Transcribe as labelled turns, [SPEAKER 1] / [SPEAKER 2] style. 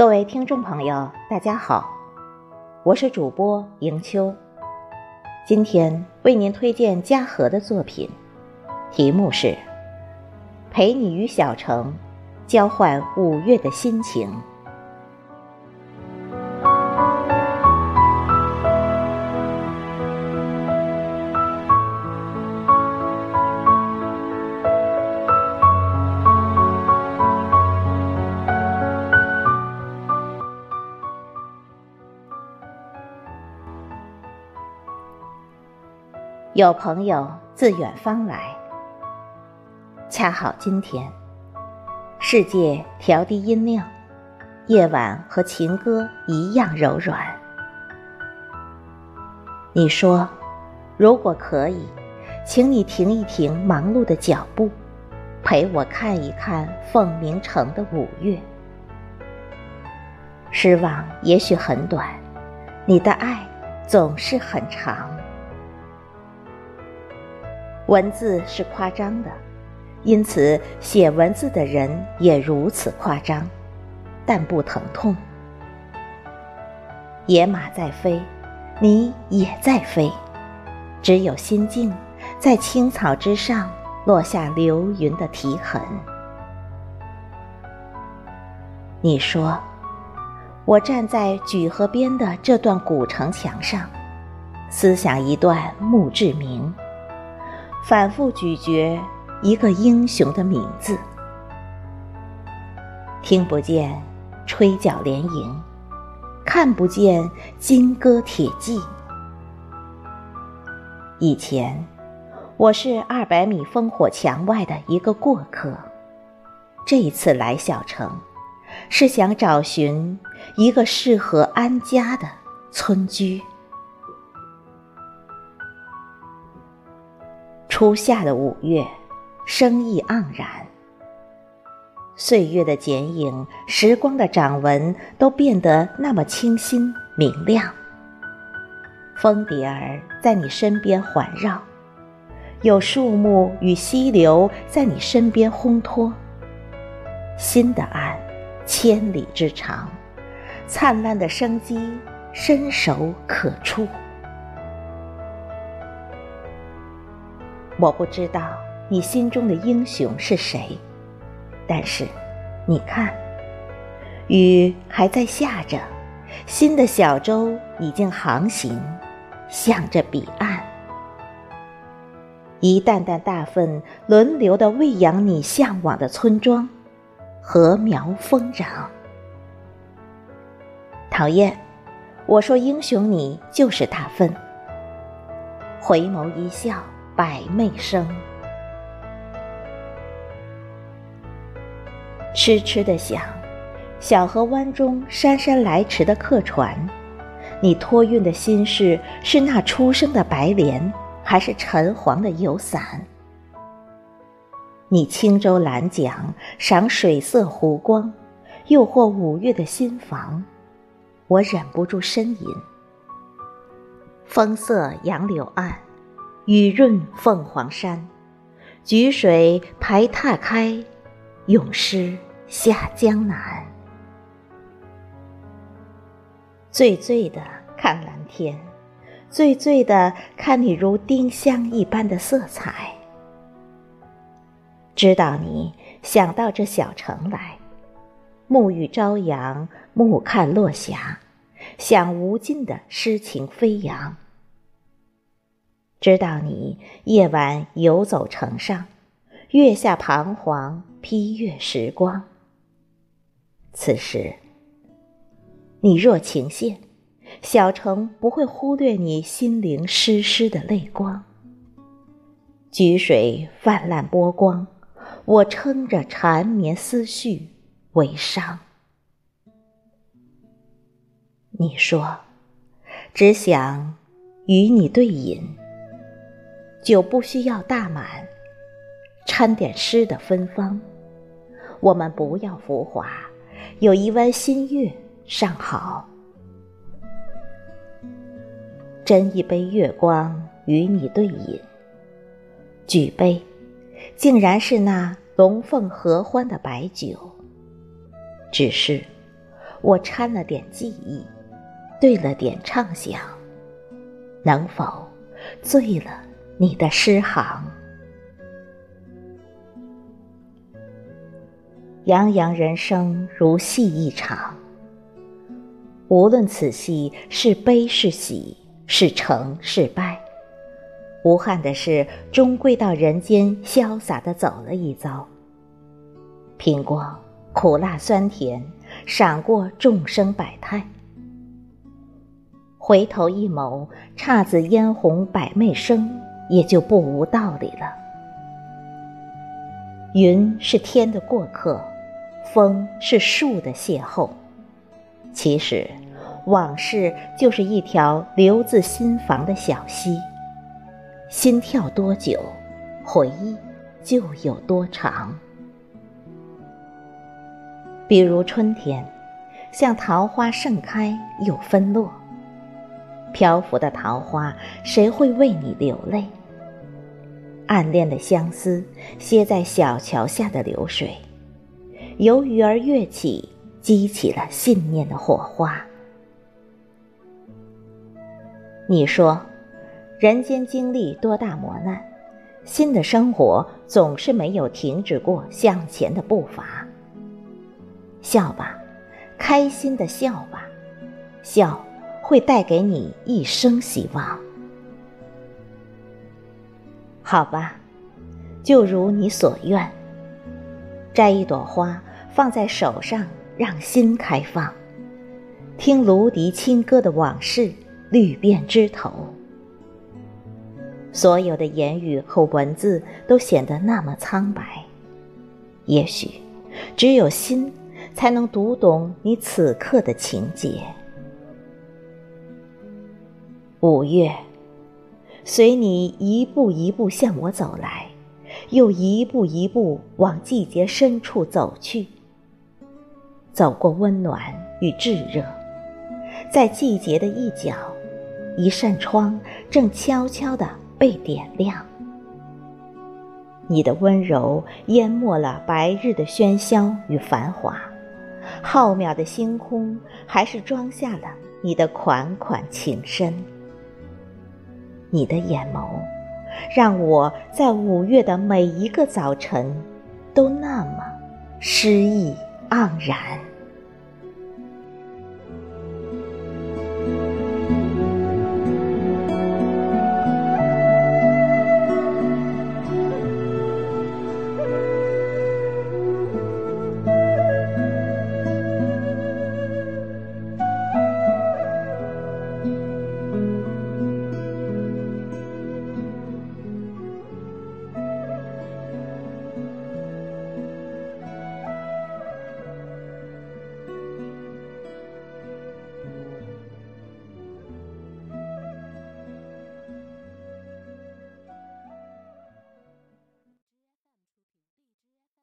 [SPEAKER 1] 各位听众朋友，大家好，我是主播迎秋。今天为您推荐嘉禾的作品，题目是《陪你与小城交换五月的心情》。有朋友自远方来，恰好今天，世界调低音量，夜晚和情歌一样柔软。你说，如果可以，请你停一停忙碌的脚步，陪我看一看凤鸣城的五月。失望也许很短，你的爱总是很长。文字是夸张的，因此写文字的人也如此夸张，但不疼痛。野马在飞，你也在飞，只有心境在青草之上落下流云的蹄痕。你说，我站在举河边的这段古城墙上，思想一段墓志铭。反复咀嚼一个英雄的名字，听不见吹角连营，看不见金戈铁骑。以前，我是二百米烽火墙外的一个过客，这一次来小城，是想找寻一个适合安家的村居。初夏的五月，生意盎然。岁月的剪影，时光的掌纹，都变得那么清新明亮。蜂蝶儿在你身边环绕，有树木与溪流在你身边烘托。新的岸，千里之长，灿烂的生机，伸手可触。我不知道你心中的英雄是谁，但是，你看，雨还在下着，新的小舟已经航行，向着彼岸。一担担大粪轮流的喂养你向往的村庄，禾苗丰长。讨厌，我说英雄你就是大粪。回眸一笑。百媚生，痴痴的想，小河湾中姗姗来迟的客船，你托运的心事是那初生的白莲，还是橙黄的油伞？你轻舟揽桨，赏水色湖光，诱惑五月的心房，我忍不住呻吟。风色杨柳岸。雨润凤凰山，举水排闼开，咏诗下江南。醉醉的看蓝天，醉醉的看你如丁香一般的色彩。知道你想到这小城来，沐浴朝阳，目看落霞，想无尽的诗情飞扬。知道你夜晚游走城上，月下彷徨，披月时光。此时，你若情现，小城不会忽略你心灵湿湿的泪光。举水泛滥波光，我撑着缠绵思绪为伤。你说，只想与你对饮。酒不需要大满，掺点诗的芬芳。我们不要浮华，有一弯新月尚好。斟一杯月光与你对饮，举杯，竟然是那龙凤合欢的白酒。只是，我掺了点记忆，兑了点畅想，能否醉了你的诗行？洋洋人生如戏一场，无论此戏是悲是喜，是成是败，无憾的是，终归到人间潇洒的走了一遭。品过苦辣酸甜，赏过众生百态，回头一眸，姹紫嫣红百媚生，也就不无道理了。云是天的过客。风是树的邂逅，其实，往事就是一条流自心房的小溪，心跳多久，回忆就有多长。比如春天，像桃花盛开又分落，漂浮的桃花，谁会为你流泪？暗恋的相思，歇在小桥下的流水。由鱼儿跃起，激起了信念的火花。你说，人间经历多大磨难，新的生活总是没有停止过向前的步伐。笑吧，开心的笑吧，笑会带给你一生希望。好吧，就如你所愿，摘一朵花。放在手上，让心开放，听芦笛轻歌的往事，绿遍枝头。所有的言语和文字都显得那么苍白，也许，只有心才能读懂你此刻的情节。五月，随你一步一步向我走来，又一步一步往季节深处走去。走过温暖与炙热，在季节的一角，一扇窗正悄悄地被点亮。你的温柔淹没了白日的喧嚣与繁华，浩渺的星空还是装下了你的款款情深。你的眼眸，让我在五月的每一个早晨，都那么诗意。盎然。